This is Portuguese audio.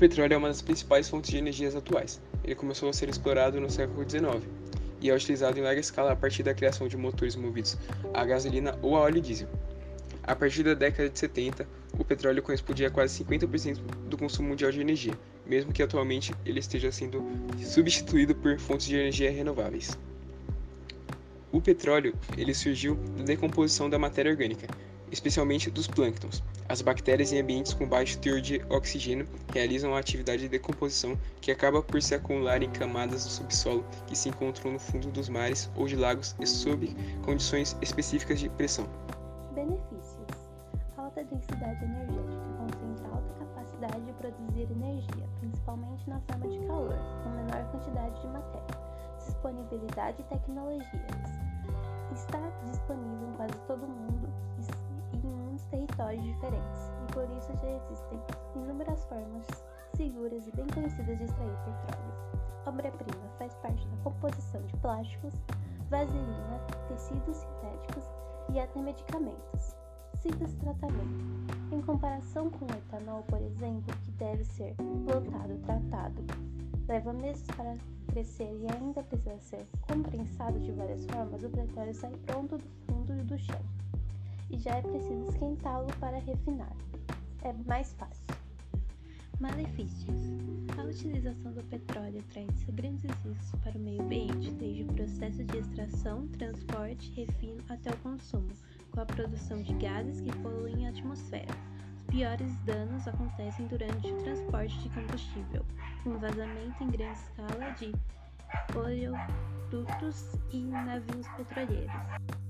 petróleo é uma das principais fontes de energias atuais. Ele começou a ser explorado no século XIX e é utilizado em larga escala a partir da criação de motores movidos a gasolina ou a óleo diesel. A partir da década de 70, o petróleo correspondia a quase 50% do consumo mundial de energia, mesmo que atualmente ele esteja sendo substituído por fontes de energia renováveis. O petróleo ele surgiu da decomposição da matéria orgânica, especialmente dos plânctons. As bactérias em ambientes com baixo teor de oxigênio realizam a atividade de decomposição que acaba por se acumular em camadas do subsolo que se encontram no fundo dos mares ou de lagos e sob condições específicas de pressão. Benefícios: alta densidade energética concentra alta capacidade de produzir energia, principalmente na forma de calor, com menor quantidade de matéria. Disponibilidade e tecnologias territórios diferentes, e por isso já existem inúmeras formas seguras e bem conhecidas de extrair petróleo. Obra-prima faz parte da composição de plásticos, vaselina, tecidos sintéticos e até medicamentos. De tratamento. Em comparação com o etanol, por exemplo, que deve ser plantado, tratado, leva meses para crescer e ainda precisa ser comprensado de várias formas, o petróleo sai pronto do fundo do chão e já é preciso esquentá-lo para refinar. É mais fácil. Malefícios: A utilização do petróleo traz grandes riscos para o meio ambiente, desde o processo de extração, transporte, refino até o consumo, com a produção de gases que poluem a atmosfera piores danos acontecem durante o transporte de combustível, com vazamento em grande escala de oleodutos e navios petroleiros.